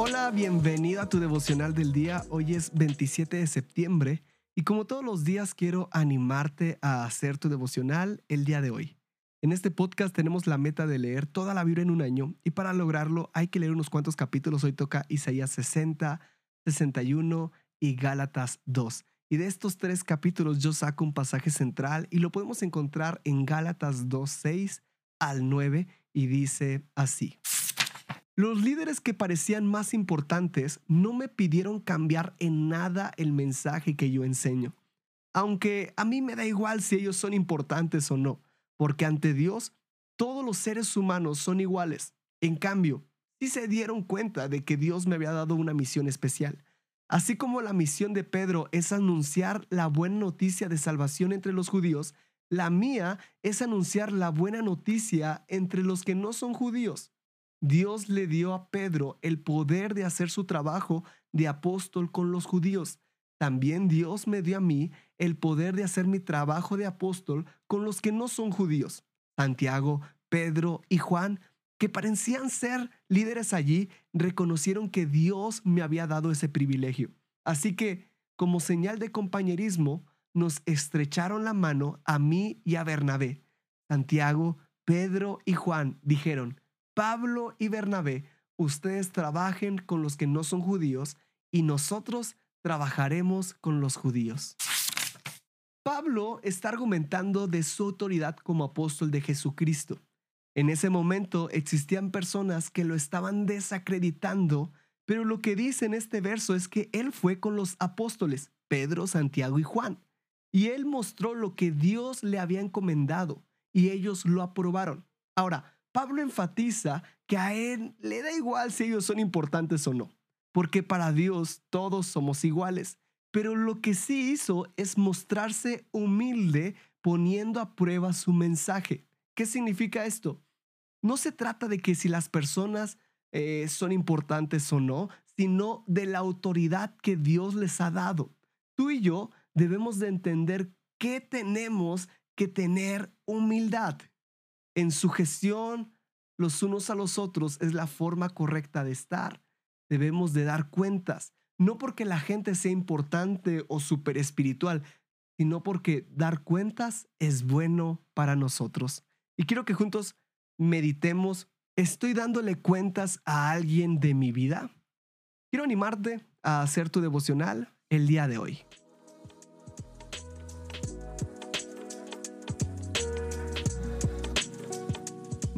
Hola, bienvenido a tu devocional del día. Hoy es 27 de septiembre y como todos los días quiero animarte a hacer tu devocional el día de hoy. En este podcast tenemos la meta de leer toda la Biblia en un año y para lograrlo hay que leer unos cuantos capítulos. Hoy toca Isaías 60, 61 y Gálatas 2. Y de estos tres capítulos yo saco un pasaje central y lo podemos encontrar en Gálatas 2, 6 al 9 y dice así. Los líderes que parecían más importantes no me pidieron cambiar en nada el mensaje que yo enseño. Aunque a mí me da igual si ellos son importantes o no, porque ante Dios todos los seres humanos son iguales. En cambio, sí se dieron cuenta de que Dios me había dado una misión especial. Así como la misión de Pedro es anunciar la buena noticia de salvación entre los judíos, la mía es anunciar la buena noticia entre los que no son judíos. Dios le dio a Pedro el poder de hacer su trabajo de apóstol con los judíos. También Dios me dio a mí el poder de hacer mi trabajo de apóstol con los que no son judíos. Santiago, Pedro y Juan, que parecían ser líderes allí, reconocieron que Dios me había dado ese privilegio. Así que, como señal de compañerismo, nos estrecharon la mano a mí y a Bernabé. Santiago, Pedro y Juan dijeron, Pablo y Bernabé, ustedes trabajen con los que no son judíos y nosotros trabajaremos con los judíos. Pablo está argumentando de su autoridad como apóstol de Jesucristo. En ese momento existían personas que lo estaban desacreditando, pero lo que dice en este verso es que él fue con los apóstoles, Pedro, Santiago y Juan, y él mostró lo que Dios le había encomendado, y ellos lo aprobaron. Ahora, Pablo enfatiza que a él le da igual si ellos son importantes o no, porque para Dios todos somos iguales. Pero lo que sí hizo es mostrarse humilde poniendo a prueba su mensaje. ¿Qué significa esto? No se trata de que si las personas eh, son importantes o no, sino de la autoridad que Dios les ha dado. Tú y yo debemos de entender que tenemos que tener humildad en su gestión los unos a los otros es la forma correcta de estar. Debemos de dar cuentas, no porque la gente sea importante o súper espiritual, sino porque dar cuentas es bueno para nosotros. Y quiero que juntos meditemos, ¿estoy dándole cuentas a alguien de mi vida? Quiero animarte a hacer tu devocional el día de hoy.